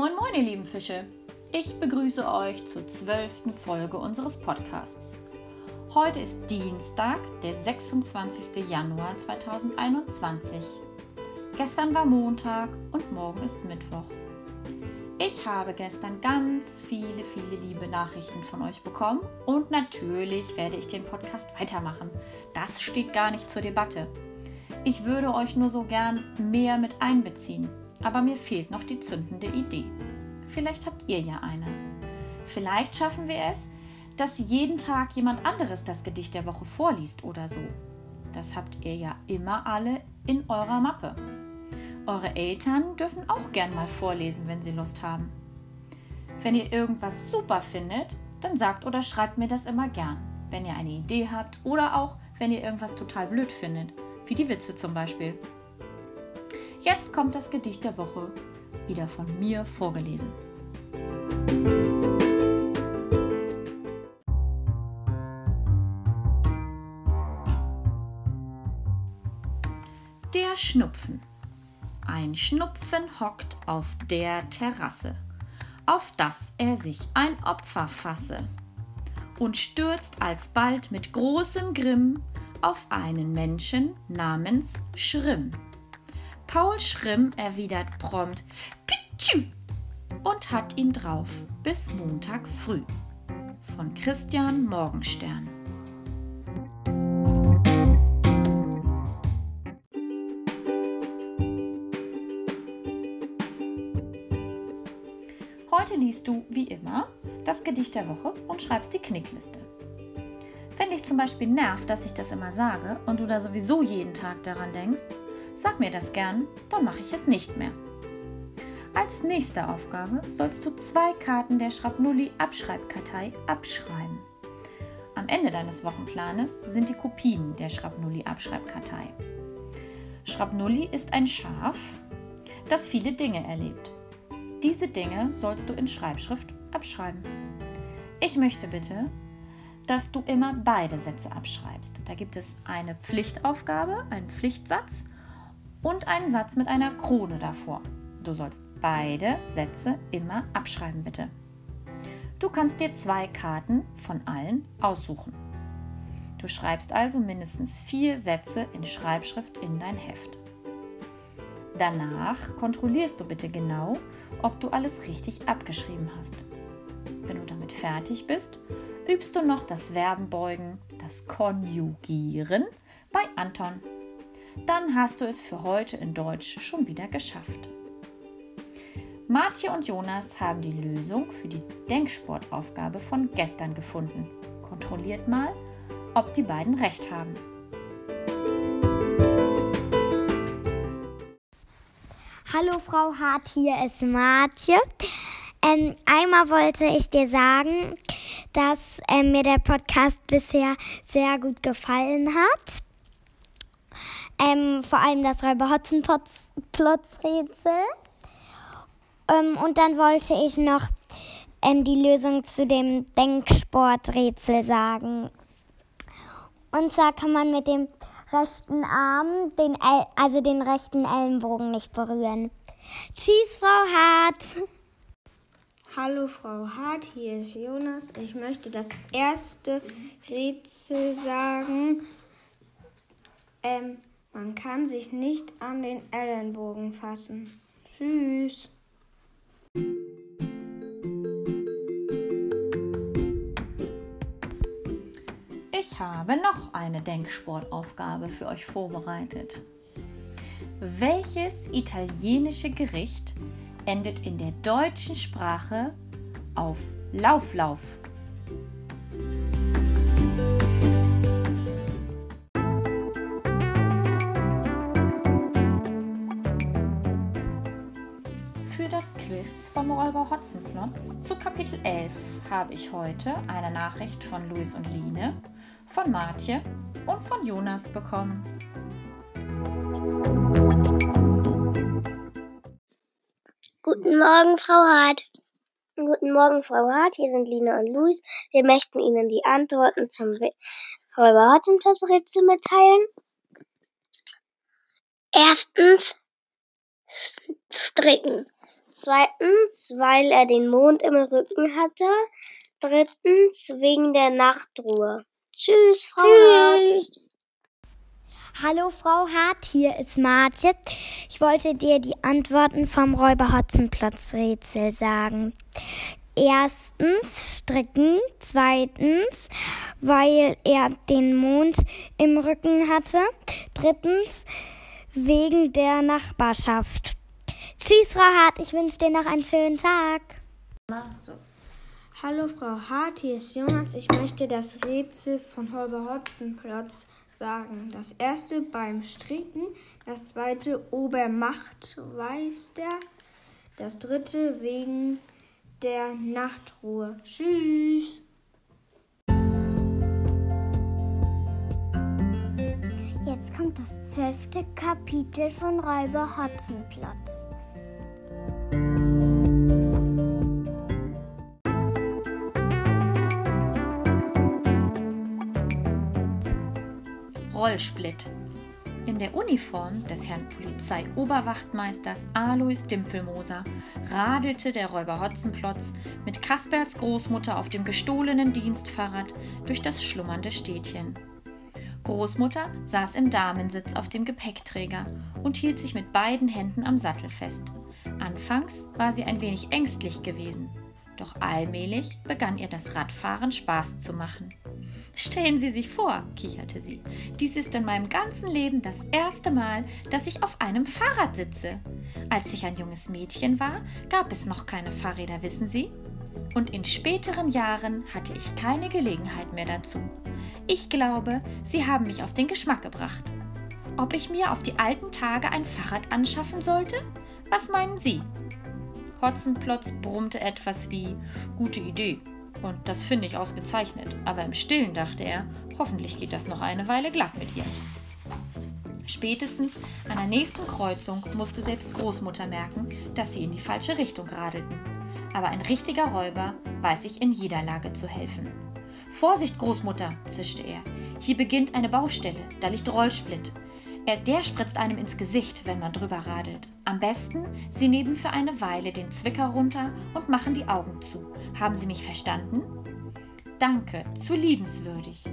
Moin moin ihr lieben Fische. Ich begrüße euch zur zwölften Folge unseres Podcasts. Heute ist Dienstag, der 26. Januar 2021. Gestern war Montag und morgen ist Mittwoch. Ich habe gestern ganz viele, viele liebe Nachrichten von euch bekommen und natürlich werde ich den Podcast weitermachen. Das steht gar nicht zur Debatte. Ich würde euch nur so gern mehr mit einbeziehen, aber mir fehlt noch die zündende Idee. Vielleicht habt ihr ja eine. Vielleicht schaffen wir es, dass jeden Tag jemand anderes das Gedicht der Woche vorliest oder so. Das habt ihr ja immer alle in eurer Mappe. Eure Eltern dürfen auch gern mal vorlesen, wenn sie Lust haben. Wenn ihr irgendwas super findet, dann sagt oder schreibt mir das immer gern. Wenn ihr eine Idee habt oder auch, wenn ihr irgendwas total blöd findet, wie die Witze zum Beispiel. Jetzt kommt das Gedicht der Woche, wieder von mir vorgelesen. Der Schnupfen. Ein Schnupfen hockt auf der Terrasse, auf dass er sich ein Opfer fasse, und stürzt alsbald mit großem Grimm auf einen Menschen namens Schrimm. Paul Schrimm erwidert prompt Pitschü und hat ihn drauf bis Montag früh. Von Christian Morgenstern. Heute liest du, wie immer, das Gedicht der Woche und schreibst die Knickliste. Wenn dich zum Beispiel nervt, dass ich das immer sage und du da sowieso jeden Tag daran denkst, sag mir das gern, dann mache ich es nicht mehr. Als nächste Aufgabe sollst du zwei Karten der Schrapnulli Abschreibkartei abschreiben. Am Ende deines Wochenplanes sind die Kopien der Schrapnulli Abschreibkartei. Schrapnulli ist ein Schaf, das viele Dinge erlebt. Diese Dinge sollst du in Schreibschrift abschreiben. Ich möchte bitte, dass du immer beide Sätze abschreibst. Da gibt es eine Pflichtaufgabe, einen Pflichtsatz und einen Satz mit einer Krone davor. Du sollst beide Sätze immer abschreiben, bitte. Du kannst dir zwei Karten von allen aussuchen. Du schreibst also mindestens vier Sätze in Schreibschrift in dein Heft. Danach kontrollierst du bitte genau, ob du alles richtig abgeschrieben hast. Wenn du damit fertig bist, übst du noch das Verbenbeugen, das Konjugieren bei Anton. Dann hast du es für heute in Deutsch schon wieder geschafft. Martje und Jonas haben die Lösung für die Denksportaufgabe von gestern gefunden. Kontrolliert mal, ob die beiden recht haben. Hallo Frau Hart, hier ist Martje. Ähm, einmal wollte ich dir sagen, dass ähm, mir der Podcast bisher sehr gut gefallen hat. Ähm, vor allem das Räuber-Hotzenplotz-Rätsel. Ähm, und dann wollte ich noch ähm, die Lösung zu dem Denksporträtsel sagen. Und zwar kann man mit dem rechten Arm, den El also den rechten Ellenbogen nicht berühren. Tschüss, Frau Hart. Hallo Frau Hart, hier ist Jonas. Ich möchte das erste Rätsel sagen. Ähm, man kann sich nicht an den Ellenbogen fassen. Tschüss. Ich habe noch eine Denksportaufgabe für euch vorbereitet. Welches italienische Gericht endet in der deutschen Sprache auf Lauflauf? Für das Quiz vom Räuber Hotzenplotz zu Kapitel 11 habe ich heute eine Nachricht von Luis und Line, von Martje und von Jonas bekommen. Guten Morgen, Frau Hart. Guten Morgen, Frau Hart. Hier sind Lina und Luis. Wir möchten Ihnen die Antworten zum Räuber Hotzenplotz Rätsel mitteilen. Erstens stricken. Zweitens, weil er den Mond im Rücken hatte. Drittens, wegen der Nachtruhe. Tschüss, Frau Tschüss. Hart. Hallo Frau Hart, hier ist Martje. Ich wollte dir die Antworten vom Räuber Hotzenplotz Rätsel sagen. Erstens stricken, zweitens, weil er den Mond im Rücken hatte, drittens wegen der Nachbarschaft. Tschüss, Frau Hart, ich wünsche dir noch einen schönen Tag. So. Hallo Frau Hart, hier ist Jonas. Ich möchte das Rätsel von Holger Hotzenplotz sagen. Das erste beim Stricken, das zweite Obermacht weiß der, das dritte wegen der Nachtruhe. Tschüss. Jetzt kommt das zwölfte Kapitel von Räuber Hotzenplotz. Rollsplit. In der Uniform des Herrn Polizeioberwachtmeisters Alois Dimpfelmoser radelte der Räuber Hotzenplotz mit Kasperls Großmutter auf dem gestohlenen Dienstfahrrad durch das schlummernde Städtchen. Großmutter saß im Damensitz auf dem Gepäckträger und hielt sich mit beiden Händen am Sattel fest. Anfangs war sie ein wenig ängstlich gewesen, doch allmählich begann ihr das Radfahren Spaß zu machen. Stellen Sie sich vor, kicherte sie, dies ist in meinem ganzen Leben das erste Mal, dass ich auf einem Fahrrad sitze. Als ich ein junges Mädchen war, gab es noch keine Fahrräder, wissen Sie? Und in späteren Jahren hatte ich keine Gelegenheit mehr dazu. Ich glaube, Sie haben mich auf den Geschmack gebracht. Ob ich mir auf die alten Tage ein Fahrrad anschaffen sollte? Was meinen Sie? Hotzenplotz brummte etwas wie Gute Idee. Und das finde ich ausgezeichnet. Aber im Stillen dachte er, hoffentlich geht das noch eine Weile glatt mit ihr. Spätestens an der nächsten Kreuzung musste selbst Großmutter merken, dass sie in die falsche Richtung radelten. Aber ein richtiger Räuber weiß sich in jeder Lage zu helfen. Vorsicht, Großmutter, zischte er. Hier beginnt eine Baustelle, da liegt Rollsplit. Er, der spritzt einem ins Gesicht, wenn man drüber radelt. Am besten, Sie nehmen für eine Weile den Zwicker runter und machen die Augen zu. Haben Sie mich verstanden? Danke, zu liebenswürdig.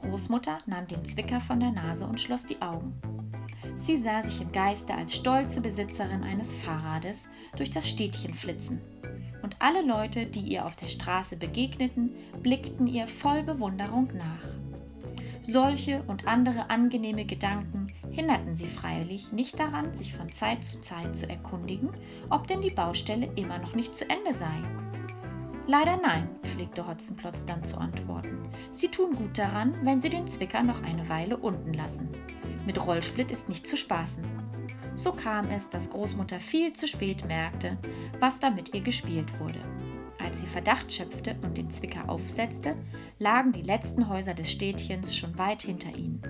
Großmutter nahm den Zwicker von der Nase und schloss die Augen. Sie sah sich im Geiste als stolze Besitzerin eines Fahrrades durch das Städtchen flitzen. Und alle Leute, die ihr auf der Straße begegneten, blickten ihr voll Bewunderung nach. Solche und andere angenehme Gedanken hinderten sie freilich nicht daran, sich von Zeit zu Zeit zu erkundigen, ob denn die Baustelle immer noch nicht zu Ende sei. Leider nein, pflegte Hotzenplotz dann zu antworten. Sie tun gut daran, wenn Sie den Zwicker noch eine Weile unten lassen. Mit Rollsplit ist nicht zu spaßen. So kam es, dass Großmutter viel zu spät merkte, was da mit ihr gespielt wurde. Als sie Verdacht schöpfte und den Zwicker aufsetzte, lagen die letzten Häuser des Städtchens schon weit hinter ihnen,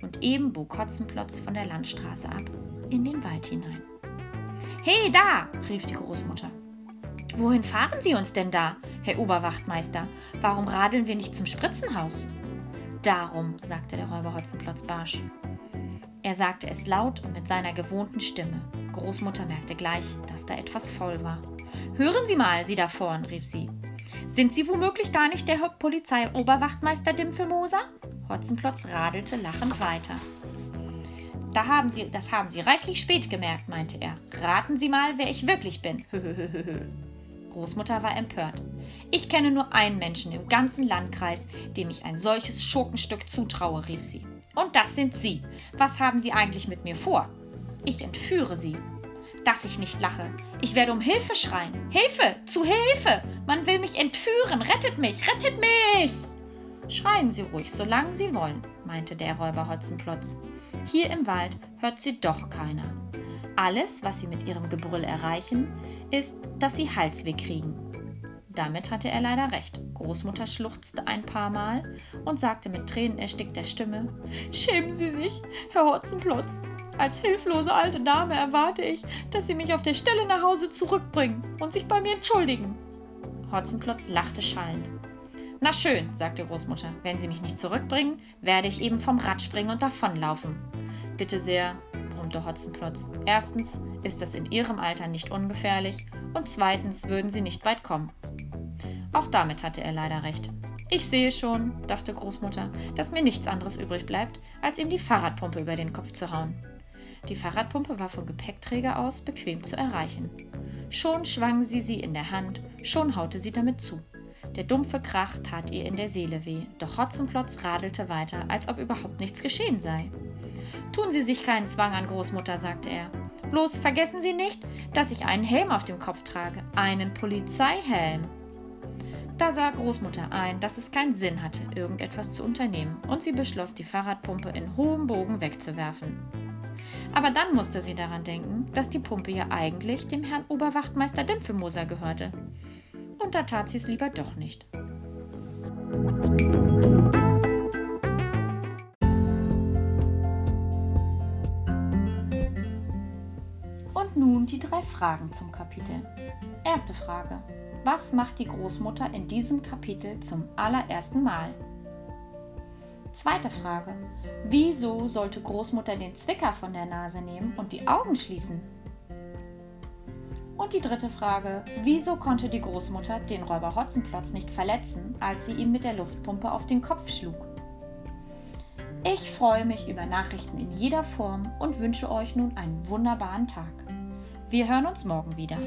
und eben bog Hotzenplotz von der Landstraße ab in den Wald hinein. He, da! rief die Großmutter. Wohin fahren Sie uns denn da, Herr Oberwachtmeister? Warum radeln wir nicht zum Spritzenhaus? Darum, sagte der Räuber Hotzenplotz barsch. Er sagte es laut und mit seiner gewohnten Stimme. Großmutter merkte gleich, dass da etwas faul war. Hören Sie mal, Sie da vorn, rief sie. Sind Sie womöglich gar nicht der Polizeioberwachtmeister Dimpfelmoser? Hotzenplotz radelte lachend weiter. Da haben Sie, das haben Sie reichlich spät gemerkt, meinte er. Raten Sie mal, wer ich wirklich bin. Großmutter war empört. Ich kenne nur einen Menschen im ganzen Landkreis, dem ich ein solches Schurkenstück zutraue, rief sie. Und das sind Sie. Was haben Sie eigentlich mit mir vor? Ich entführe Sie. Dass ich nicht lache. Ich werde um Hilfe schreien. Hilfe! Zu Hilfe! Man will mich entführen. Rettet mich! Rettet mich! Schreien Sie ruhig, solange Sie wollen, meinte der Räuber Hotzenplotz. Hier im Wald hört Sie doch keiner. Alles, was Sie mit Ihrem Gebrüll erreichen, ist, dass sie Halsweh kriegen. Damit hatte er leider recht. Großmutter schluchzte ein paar Mal und sagte mit tränenerstickter Stimme: Schämen Sie sich, Herr Hotzenplotz. Als hilflose alte Dame erwarte ich, dass Sie mich auf der Stelle nach Hause zurückbringen und sich bei mir entschuldigen. Hotzenplotz lachte schallend. Na schön, sagte Großmutter, wenn Sie mich nicht zurückbringen, werde ich eben vom Rad springen und davonlaufen. Bitte sehr, brummte Hotzenplotz. Erstens ist das in Ihrem Alter nicht ungefährlich und zweitens würden sie nicht weit kommen. Auch damit hatte er leider recht. Ich sehe schon, dachte Großmutter, dass mir nichts anderes übrig bleibt, als ihm die Fahrradpumpe über den Kopf zu hauen. Die Fahrradpumpe war vom Gepäckträger aus bequem zu erreichen. Schon schwang sie sie in der Hand, schon haute sie damit zu. Der dumpfe Krach tat ihr in der Seele weh, doch Hotzenplotz radelte weiter, als ob überhaupt nichts geschehen sei. Tun Sie sich keinen Zwang an, Großmutter, sagte er. Bloß vergessen Sie nicht, dass ich einen Helm auf dem Kopf trage, einen Polizeihelm. Da sah Großmutter ein, dass es keinen Sinn hatte, irgendetwas zu unternehmen, und sie beschloss, die Fahrradpumpe in hohem Bogen wegzuwerfen. Aber dann musste sie daran denken, dass die Pumpe ja eigentlich dem Herrn Oberwachtmeister Dimpfelmoser gehörte. Und da tat sie es lieber doch nicht. Und nun die drei Fragen zum Kapitel. Erste Frage. Was macht die Großmutter in diesem Kapitel zum allerersten Mal? Zweite Frage. Wieso sollte Großmutter den Zwicker von der Nase nehmen und die Augen schließen? Und die dritte Frage. Wieso konnte die Großmutter den Räuber Hotzenplotz nicht verletzen, als sie ihm mit der Luftpumpe auf den Kopf schlug? Ich freue mich über Nachrichten in jeder Form und wünsche euch nun einen wunderbaren Tag. Wir hören uns morgen wieder.